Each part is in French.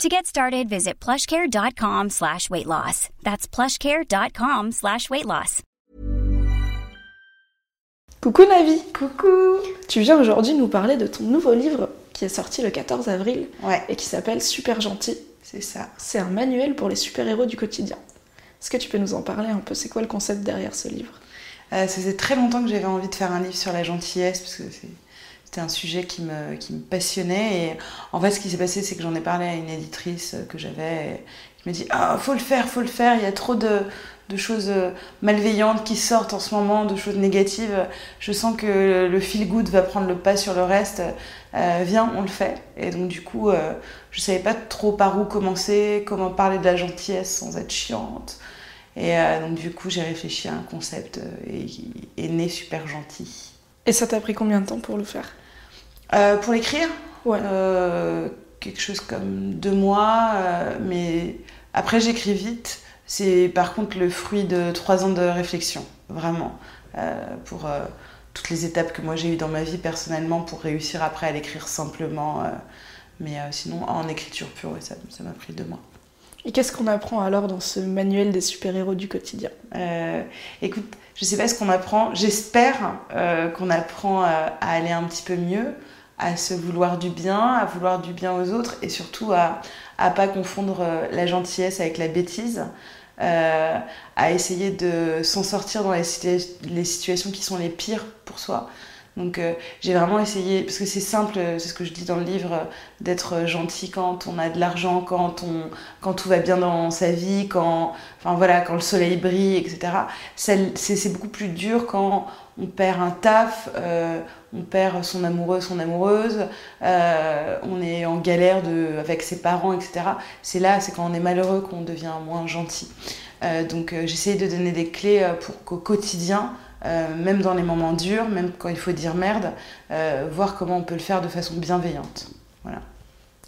To get started, visit plushcare.com slash weight loss. That's plushcare.com slash weight loss. Coucou Navi Coucou Tu viens aujourd'hui nous parler de ton nouveau livre qui est sorti le 14 avril Ouais, et qui s'appelle Super Gentil. c'est ça. C'est un manuel pour les super-héros du quotidien. Est-ce que tu peux nous en parler un peu? C'est quoi le concept derrière ce livre? Euh, ça faisait très longtemps que j'avais envie de faire un livre sur la gentillesse parce que c'est- c'était un sujet qui me, qui me passionnait. Et en fait, ce qui s'est passé, c'est que j'en ai parlé à une éditrice que j'avais et qui me dit Ah, faut le faire, faut le faire. Il y a trop de, de choses malveillantes qui sortent en ce moment, de choses négatives. Je sens que le feel good va prendre le pas sur le reste. Euh, viens, on le fait. Et donc, du coup, euh, je savais pas trop par où commencer, comment parler de la gentillesse sans être chiante. Et euh, donc du coup, j'ai réfléchi à un concept euh, et est né super gentil. Et ça t'a pris combien de temps pour le faire? Euh, pour l'écrire, Ouais. euh, quelque chose comme deux mois, euh, mais après j'écris vite. C'est par contre le fruit de trois ans de réflexion, vraiment, pour toutes les étapes que moi j'ai eues dans ma vie personnellement pour réussir après à l'écrire simplement. mais sinon, en écriture pure, ouais, ça ça m'a pris deux mois. Et qu'est-ce qu'on apprend alors dans ce manuel des super-héros du quotidien? Euh, écoute, je sais pas ce qu'on apprend. J'espère euh, qu'on apprend euh, à aller un petit peu mieux, à se vouloir du bien, à vouloir du bien aux autres et surtout à à pas confondre euh, la gentillesse avec la bêtise. euh, à essayer de s'en sortir dans les, les situations qui sont les pires pour soi. Donc euh, j'ai vraiment essayé, parce que c'est simple, euh, c'est ce que je dis dans le livre, euh, d'être gentil quand on a de l'argent, quand, tout va bien dans sa vie, quand, voilà, quand le soleil brille, etc. C'est beaucoup plus dur quand on perd un taf, on perd son amoureux, son amoureuse, on est en galère avec ses parents, etc. C'est là, c'est quand on est malheureux qu'on devient moins gentil. Donc j'essaye de donner des clés pour qu'au quotidien, euh, même dans les moments durs, même quand il faut dire merde, euh, voir comment on peut le faire de façon bienveillante.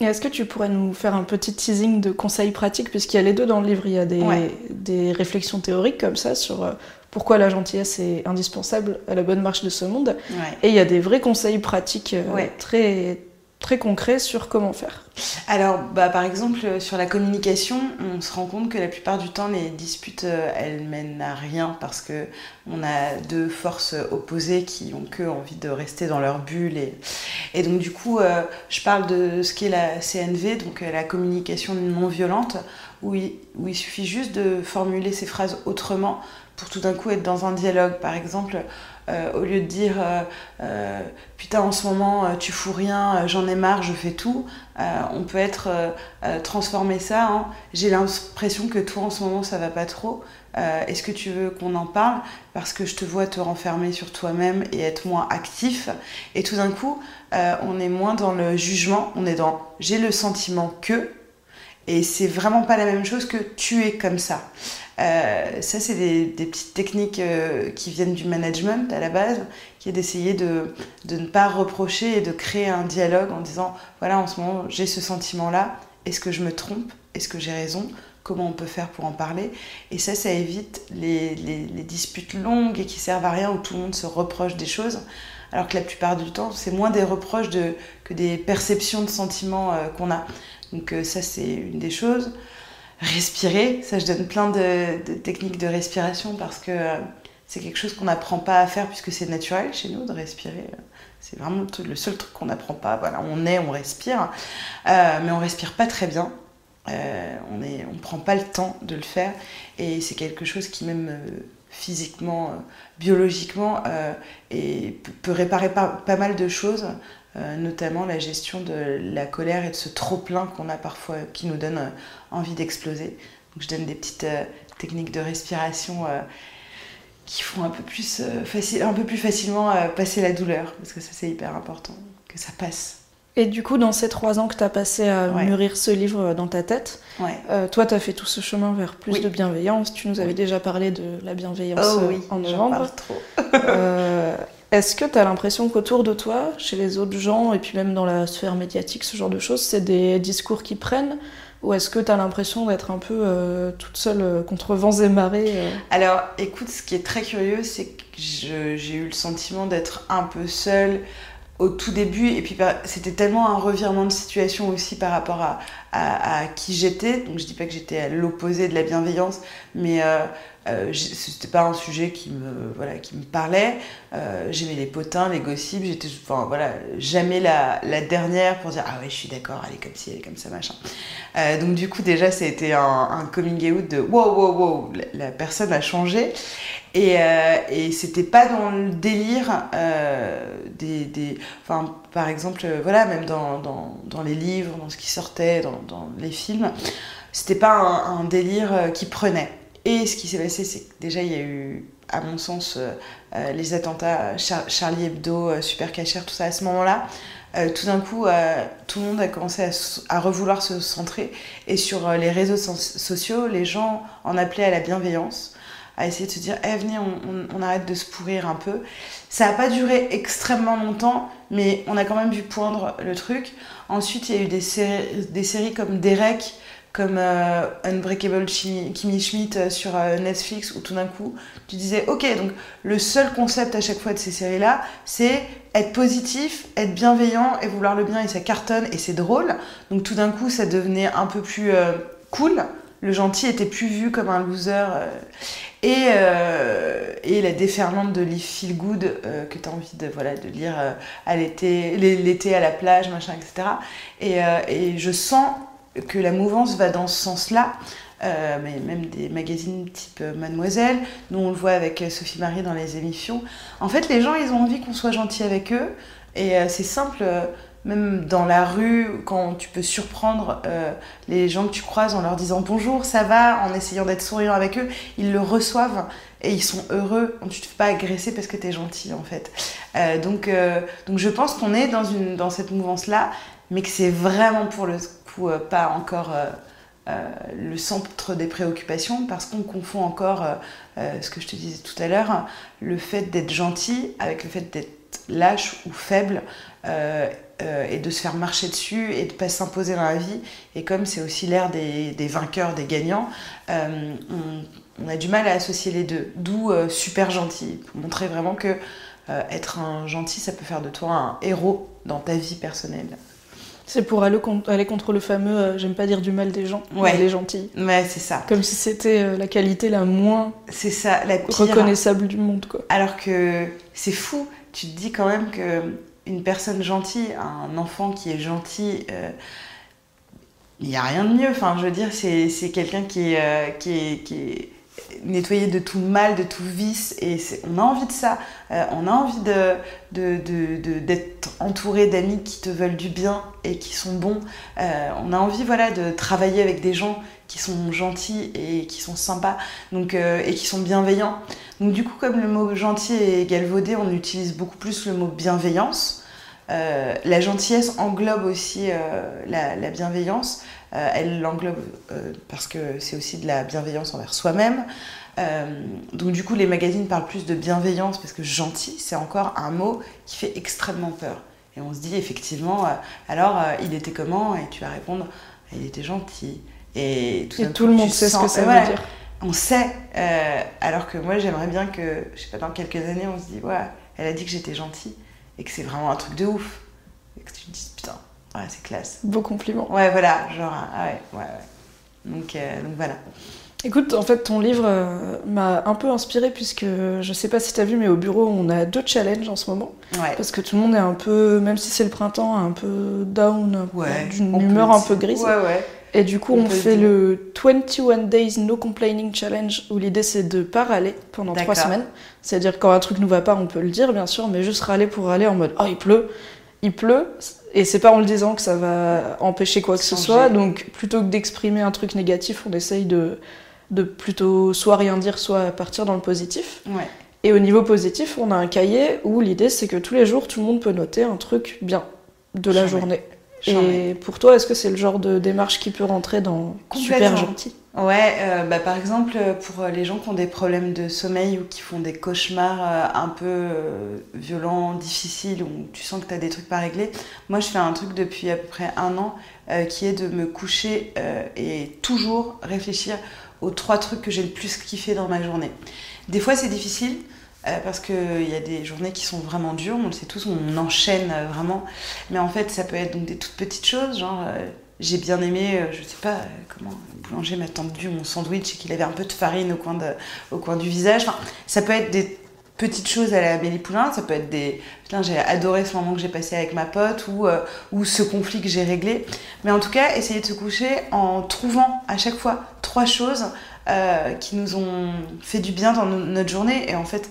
Et est-ce que tu pourrais nous faire un petit teasing de conseils pratiques Puisqu'il y a les deux dans le livre, il y a des, Ouais. des réflexions théoriques comme ça sur euh, pourquoi la gentillesse est indispensable à la bonne marche de ce monde. Ouais. Et il y a des vrais conseils pratiques Ouais. très, très concrets sur comment faire. Alors, bah, par exemple, euh, sur la communication, on se rend compte que la plupart du temps, les disputes, euh, elles mènent à rien parce que on a deux forces opposées qui ont que envie de rester dans leur bulle. Et, et donc, du coup, euh, je parle de ce qu'est la CNV, donc la communication non violente, où il, où il suffit juste de formuler ces phrases autrement pour tout d'un coup être dans un dialogue. Par exemple, au lieu de dire euh, euh, putain en ce moment euh, tu fous rien, euh, j'en ai marre, je fais tout, euh, on peut être euh, euh, transformer ça en j'ai l'impression que toi en ce moment ça va pas trop. Euh, Est-ce que tu veux qu'on en parle? Parce que je te vois te renfermer sur toi-même et être moins actif et tout d'un coup euh, on est moins dans le jugement, on est dans j'ai le sentiment que et c'est vraiment pas la même chose que tu es comme ça. Euh, ça, c'est des, petites techniques euh, qui viennent du management à la base, qui est d'essayer de, de ne pas reprocher et de créer un dialogue en disant voilà, en ce moment, j'ai ce sentiment-là, est-ce que je me trompe? Est-ce que j'ai raison? Comment on peut faire pour en parler? Et ça, ça évite les, disputes longues et qui servent à rien où tout le monde se reproche des choses. Alors que la plupart du temps, c'est moins des reproches que des perceptions de sentiments euh, qu'on a. Donc ça, c'est une des choses. Respirer, ça je donne plein de, techniques de respiration parce que euh, c'est quelque chose qu'on n'apprend pas à faire puisque c'est naturel chez nous de respirer. C'est vraiment le seul truc qu'on n'apprend pas. Voilà, on est, on respire, Euh, mais on respire pas très bien. Euh, on ne prend pas le temps de le faire et c'est quelque chose qui même physiquement, euh, biologiquement, euh, et peut- réparer pas, mal de choses, euh, notamment la gestion de la colère et de ce trop-plein qu'on a parfois qui nous donne envie d'exploser. Donc je donne des petites techniques de respiration qui font un peu plus, facilement passer la douleur, parce que ça c'est hyper important, que ça passe. Et du coup, dans ces trois ans que tu as passé à Ouais. mûrir ce livre dans ta tête, Ouais. euh, toi, tu as fait tout ce chemin vers plus Oui. de bienveillance. Tu nous avais déjà parlé de la bienveillance Oh euh, oui, en novembre. parle trop. Euh, Est-ce que tu as l'impression qu'autour de toi, chez les autres gens, et puis même dans la sphère médiatique, ce genre de choses, c'est des discours qui prennent? Ou est-ce que tu as l'impression d'être un peu euh, toute seule contre vents et marées Alors, écoute, ce qui est très curieux, c'est que j'ai eu le sentiment d'être un peu seule au tout début. Et puis, par- c'était tellement un revirement de situation aussi par rapport à qui j'étais. Donc, je dis pas que j'étais à l'opposé de la bienveillance, mais euh, euh, c'était pas un sujet qui me, voilà, qui me parlait. Euh, J'aimais les potins, les gossips. J'étais, enfin, voilà, jamais la, la dernière pour dire Ah ouais, je suis d'accord, elle est comme ci, elle est comme ça, machin. Euh, donc du coup déjà été un, un coming out de wow wow wow la, personne a changé et, euh, et c'était pas dans le délire des, des enfin par exemple voilà même dans, dans, dans les livres dans ce qui sortait dans, dans les films c'était pas un, délire qui prenait et ce qui s'est passé c'est que déjà il y a eu à mon sens euh, euh, les attentats Char- Charlie Hebdo euh, Super Cacher tout ça à ce moment là euh, tout d'un coup, tout le monde a commencé à, revouloir se centrer. Et sur les réseaux so- sociaux, les gens en appelaient à la bienveillance, à essayer de se dire Eh, venez, on, arrête de se pourrir un peu. Ça n'a pas duré extrêmement longtemps, mais on a quand même vu poindre le truc. Ensuite, il y a eu des séries comme Derek, comme euh, Unbreakable Kimmy Schmidt euh, sur euh, Netflix, où tout d'un coup, tu disais Ok, donc le seul concept à chaque fois de ces séries-là, c'est être positif, être bienveillant et vouloir le bien et ça cartonne et c'est drôle. Donc tout d'un coup, ça devenait un peu plus cool. Le gentil était plus vu comme un loser. et, et la déferlante de Live Feel Good que tu as envie de, lire à l'été, l'é- l'été à la plage, machin, etc. Et, et je sens que la mouvance va dans ce sens-là. Euh, mais même des magazines type Mademoiselle, nous on le voit avec euh, Sophie Marie dans les émissions. En fait, les gens, ils ont envie qu'on soit gentil avec eux. Et euh, c'est simple, même dans la rue, quand tu peux surprendre les gens que tu croises en leur disant bonjour, ça va, en essayant d'être souriant avec eux, ils le reçoivent et ils sont heureux. Tu te fais pas agresser parce que tu es gentil, en fait. Donc, donc je pense qu'on est dans, une, dans cette mouvance-là, mais que c'est vraiment pour le euh, pas encore. euh, euh, le centre des préoccupations parce qu'on confond encore ce que je te disais tout à l'heure, le fait d'être gentil avec le fait d'être lâche ou faible et de se faire marcher dessus et de pas s'imposer dans la vie. Et comme c'est aussi l'ère des, vainqueurs, des gagnants, on, on a du mal à associer les deux. D'où super gentil, pour montrer vraiment que être un gentil, ça peut faire de toi un héros dans ta vie personnelle. C'est pour aller, con- aller contre le fameux euh, j'aime pas dire du mal des gens, Ouais. mais les gentils. Ouais, c'est ça. Comme si c'était euh, la qualité la moins C'est ça, la pire. reconnaissable du monde, quoi. Alors que c'est fou, tu te dis quand même que une personne gentille, un enfant qui est gentil, euh, il n'y a rien de mieux. Enfin, je veux dire, c'est c'est quelqu'un qui, qui, est, qui est nettoyé de tout mal, de tout vice, et on a envie de ça. Euh, on a envie de de- de- d'être entouré d'amis qui te veulent du bien et qui sont bons. Euh, on a envie, voilà, de travailler avec des gens qui sont gentils et qui sont sympas, donc euh, et qui sont bienveillants. Donc du coup, comme le mot gentil est galvaudé, on utilise beaucoup plus le mot bienveillance. Euh, la gentillesse englobe aussi euh, la, la bienveillance. Euh, elle l'englobe parce que c'est aussi de la bienveillance envers soi-même. Donc du coup, les magazines parlent plus de bienveillance parce que gentil, c'est encore un mot qui fait extrêmement peur. Et on se dit effectivement, alors il était comment? Et tu vas répondre, il était gentil. Et tout, Et d'un tout coup, le monde sait ce que ça veut dire. on sait, alors que moi j'aimerais bien que, je sais pas, dans quelques années on se dit, ouais, elle a dit que j'étais gentille et que c'est vraiment un truc de ouf. Et que tu te dises, putain, ouais, c'est classe. Beau compliment. Ouais, voilà, genre, ah ouais, ouais, ouais. Donc, euh, donc voilà. Écoute, en fait, ton livre euh, m'a un peu inspiré puisque je sais pas si t'as vu, mais au bureau, on a deux challenges en ce moment. Ouais. Parce que tout le monde est un peu, même si c'est le printemps, un peu down, Ouais, d'une humeur un peu grise. Ouais, ouais. Et du coup, On fait le 21 Days No Complaining Challenge où l'idée c'est de pas râler pendant trois semaines. C'est-à-dire quand un truc nous va pas, on peut le dire bien sûr, mais juste râler pour râler en mode oh il pleut, il pleut. Et c'est pas en le disant que ça va empêcher quoi que ce soit. Donc plutôt que d'exprimer un truc négatif, on essaye de, de plutôt soit rien dire, soit partir dans le positif. Ouais. Et au niveau positif, on a un cahier où l'idée c'est que tous les jours tout le monde peut noter un truc bien. de la journée. Et pour toi, est-ce que c'est le genre de démarche qui peut rentrer dans super gentil Ouais, euh, bah, par exemple, pour les gens qui ont des problèmes de sommeil ou qui font des cauchemars euh, un peu euh, violents, difficiles, où tu sens que tu as des trucs pas réglés, moi je fais un truc depuis à peu près un an qui est de me coucher et toujours réfléchir aux trois trucs que j'ai le plus kiffé dans ma journée. Des fois c'est difficile, euh, parce qu'il y a des journées qui sont vraiment dures, on le sait tous, on enchaîne euh, vraiment. Mais en fait, ça peut être donc des toutes petites choses, genre euh, j'ai bien aimé, je sais pas comment, le boulanger m'a tendu mon sandwich et qu'il avait un peu de farine au coin, du visage. Enfin, ça peut être des petites choses à la Amélie Poulain, ça peut être des. Putain, j'ai adoré ce moment que j'ai passé avec ma pote ou, ou ce conflit que j'ai réglé. Mais en tout cas, essayer de se coucher en trouvant à chaque fois trois choses qui nous ont fait du bien dans notre journée. Et en fait,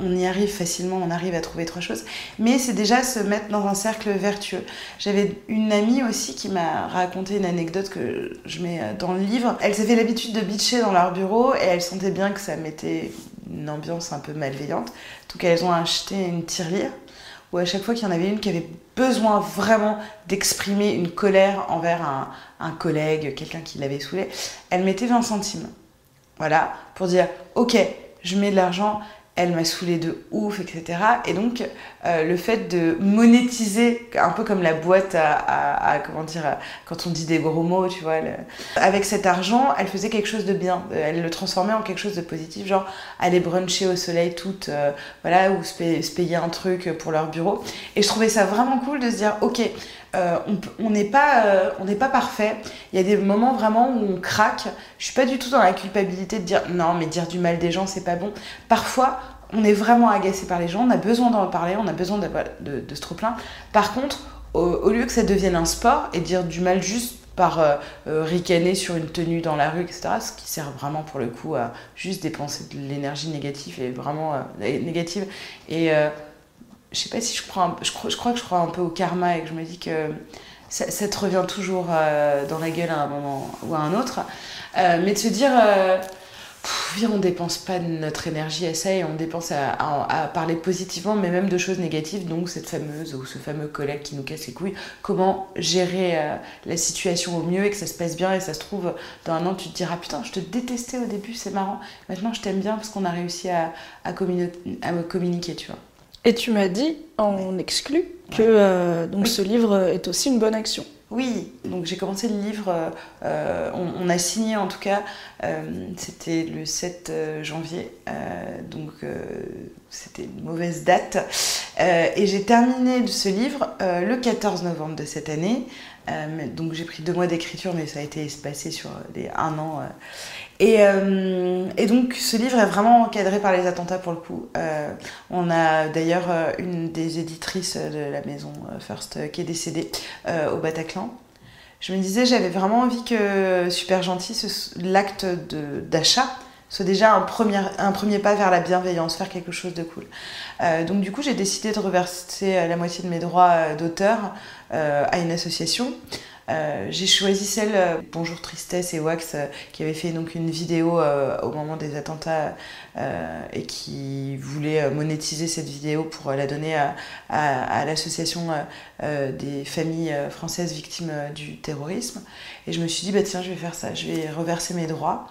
on y arrive facilement, on arrive à trouver trois choses. Mais c'est déjà se mettre dans un cercle vertueux. J'avais une amie aussi qui m'a raconté une anecdote que je mets dans le livre. Elle s'est fait l'habitude de bitcher dans leur bureau et elle sentait bien que ça mettait une ambiance un peu malveillante. Donc elles ont acheté une tirelire où à chaque fois qu'il y en avait une qui avait besoin vraiment d'exprimer une colère envers un, un collègue, quelqu'un qui l'avait saoulé, elle mettait 20 centimes. Voilà, pour dire, ok, je mets de l'argent, elle m'a saoulé de ouf, etc. Et donc, euh, le fait de monétiser, un peu comme la boîte à, comment dire, quand on dit des gros mots, tu vois, avec cet argent, elle faisait quelque chose de bien. Elle le transformait en quelque chose de positif, genre aller bruncher au soleil toute, euh, voilà, ou se payer, un truc pour leur bureau. Et je trouvais ça vraiment cool de se dire, ok, euh, on n'est pas, pas parfait. Il y a des moments vraiment où on craque. Je suis pas du tout dans la culpabilité de dire non, mais dire du mal des gens, c'est pas bon. Parfois, on est vraiment agacé par les gens, on a besoin d'en parler, on a besoin de, de, se trop plein. Par contre, au, lieu que ça devienne un sport et dire du mal juste par euh, euh, ricaner sur une tenue dans la rue, etc., ce qui sert vraiment pour le coup à juste dépenser de l'énergie négative et vraiment euh, négative. Et je sais pas si je crois, je, crois, je crois que je crois un peu au karma et que je me dis que ça te revient toujours dans la gueule à un moment ou à un autre. mais de se dire on dépense pas notre énergie à ça et on dépense à, parler positivement, mais même de choses négatives. Donc, cette fameuse ou ce fameux collègue qui nous casse les couilles, comment gérer euh, la situation au mieux et que ça se passe bien. Et ça se trouve, dans un an, tu te diras Putain, je te détestais au début, c'est marrant. Maintenant, je t'aime bien parce qu'on a réussi à, communiquer, tu vois. Et tu m'as dit, en exclu, que euh, donc ce livre est aussi une bonne action. Oui, donc j'ai commencé le livre, euh, euh, on, a signé en tout cas, euh, c'était le 7 janvier, donc c'était une mauvaise date. et j'ai terminé ce livre le 14 novembre de cette année. Donc j'ai pris deux mois d'écriture, mais ça a été espacé sur les un an. Euh, et, donc ce livre est vraiment encadré par les attentats pour le coup. Euh, on a d'ailleurs euh, une des éditrices de la maison First qui est décédée au Bataclan. Je me disais, j'avais vraiment envie que Super Gentil, l'acte d'achat, soit déjà un premier, un premier pas vers la bienveillance, faire quelque chose de cool. donc du coup, j'ai décidé de reverser la moitié de mes droits d'auteur à une association. Euh, j'ai choisi celle euh, Bonjour Tristesse et Wax euh, qui avait fait donc une vidéo au moment des attentats et qui voulait monétiser cette vidéo pour la donner à, à, l'association des familles françaises victimes du terrorisme. Et je me suis dit, bah tiens, je vais faire ça, je vais reverser mes droits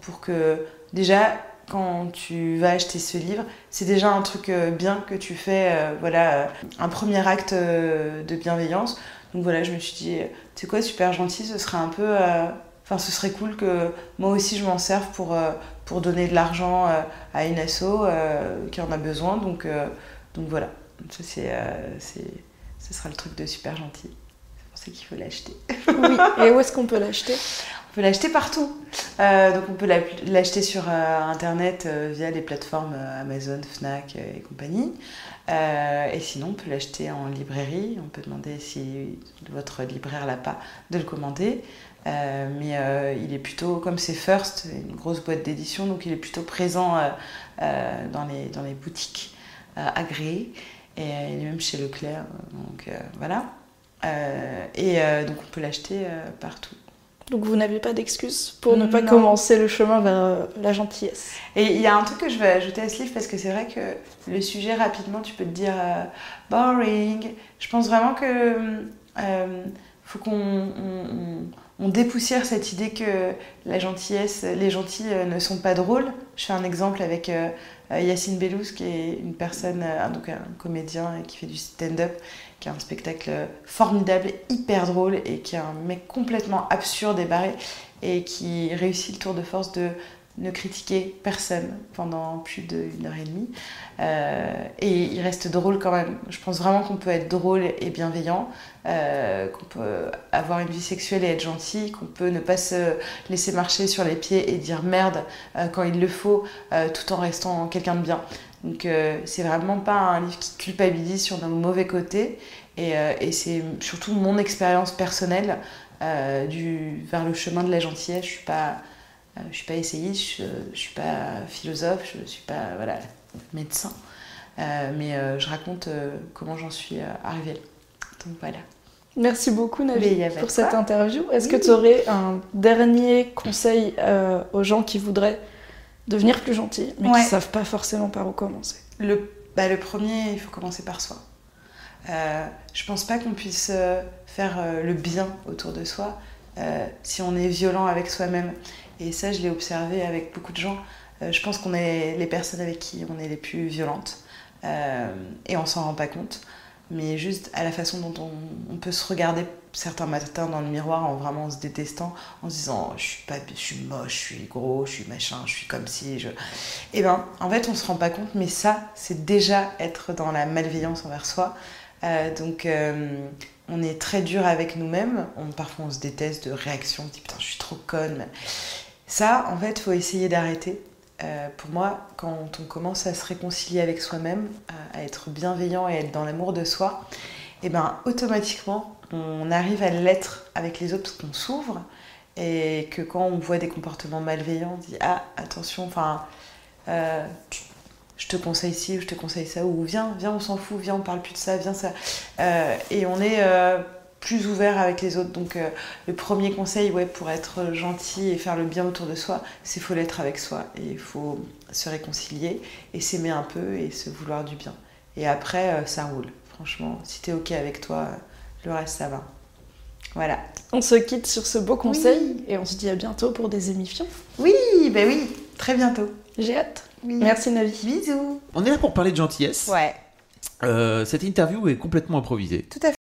pour que déjà quand tu vas acheter ce livre, c'est déjà un truc bien que tu fais, voilà, un premier acte de bienveillance. Donc voilà, je me suis dit, c'est quoi, super gentil, ce serait un peu. Euh, enfin, ce serait cool que moi aussi je m'en serve pour, euh, pour donner de l'argent euh, à une asso qui en a besoin. Donc, donc voilà, ça, c'est, ce sera le truc de super gentil. C'est pour ça qu'il faut l'acheter. oui, et où est-ce qu'on peut l'acheter? on peut l'acheter partout. donc on peut l'acheter sur internet via les plateformes Amazon, Fnac et compagnie. Euh, et sinon, on peut l'acheter en librairie. On peut demander si votre libraire l'a pas de le commander. Euh, mais euh, il est plutôt, comme c'est First, une grosse boîte d'édition, donc il est plutôt présent dans, les, dans les boutiques agréées. Et il est même chez Leclerc. Donc voilà. et donc on peut l'acheter partout. Donc vous n'avez pas d'excuse pour ne pas commencer le chemin vers euh, la gentillesse. Et il y a un truc que je veux ajouter à ce livre parce que c'est vrai que le sujet rapidement tu peux te dire euh, boring. Je pense vraiment que euh, faut qu'on on, dépoussière cette idée que la gentillesse, les gentils ne sont pas drôles. Je fais un exemple avec Yacine Bellous qui est une personne, donc un comédien qui fait du stand-up qui est un spectacle formidable, hyper drôle et qui est un mec complètement absurde et barré et qui réussit le tour de force de ne critiquer personne pendant plus d'une heure et demie. Euh, et il reste drôle quand même. Je pense vraiment qu'on peut être drôle et bienveillant, euh, qu'on peut avoir une vie sexuelle et être gentil, qu'on peut ne pas se laisser marcher sur les pieds et dire merde euh, quand il le faut, tout en restant quelqu'un de bien. Donc c'est vraiment pas un livre qui culpabilise sur nos mauvais côtés. Et, et c'est surtout mon expérience personnelle du, vers le chemin de la gentillesse. Je suis pas je ne suis pas essayiste, je ne suis pas philosophe, je ne suis pas voilà, médecin. Euh, mais euh, je raconte comment j'en suis arrivée. Donc voilà. Merci beaucoup Navi pour cette interview. Est-ce que tu aurais un dernier conseil aux gens qui voudraient devenir plus gentils, mais qui ne savent pas forcément par où commencer? Le, bah, le premier, il faut commencer par soi. Euh, je pense pas qu'on puisse faire le bien autour de soi si on est violent avec soi-même. Et ça, je l'ai observé avec beaucoup de gens. Euh, je pense qu'on est les personnes avec qui on est les plus violentes. Euh, et on s'en rend pas compte. Mais juste à la façon dont on, peut se regarder certains matins dans le miroir en vraiment se détestant, en se disant je suis, pas, je suis moche, je suis gros, je suis machin, je suis comme si. Je... Eh ben, en fait, on se rend pas compte, mais ça, c'est déjà être dans la malveillance envers soi. Euh, donc, on est très dur avec nous-mêmes. parfois, on se déteste de réactions, on dit putain, je suis trop conne. Ça, en fait, faut essayer d'arrêter. Euh, pour moi, quand on commence à se réconcilier avec soi-même, à, être bienveillant et être dans l'amour de soi, et eh ben automatiquement, on arrive à l'être avec les autres parce qu'on s'ouvre et que quand on voit des comportements malveillants, on dit ah attention, enfin, euh, je te conseille ci ou je te conseille ça ou viens, viens, on s'en fout, viens, on parle plus de ça, viens ça, euh, et on est plus ouvert avec les autres. Donc euh, le premier conseil ouais, pour être gentil et faire le bien autour de soi, c'est faut l'être avec soi et il faut se réconcilier et s'aimer un peu et se vouloir du bien. Et après, euh, ça roule. Franchement, si tu es OK avec toi, le reste, ça va. Voilà. On se quitte sur ce beau conseil et on se dit à bientôt pour des émissions. Oui, ben oui, très bientôt. J'ai hâte. Merci Navi. Bisous. On est là pour parler de gentillesse. Ouais. Euh, cette interview est complètement improvisée. Tout à fait.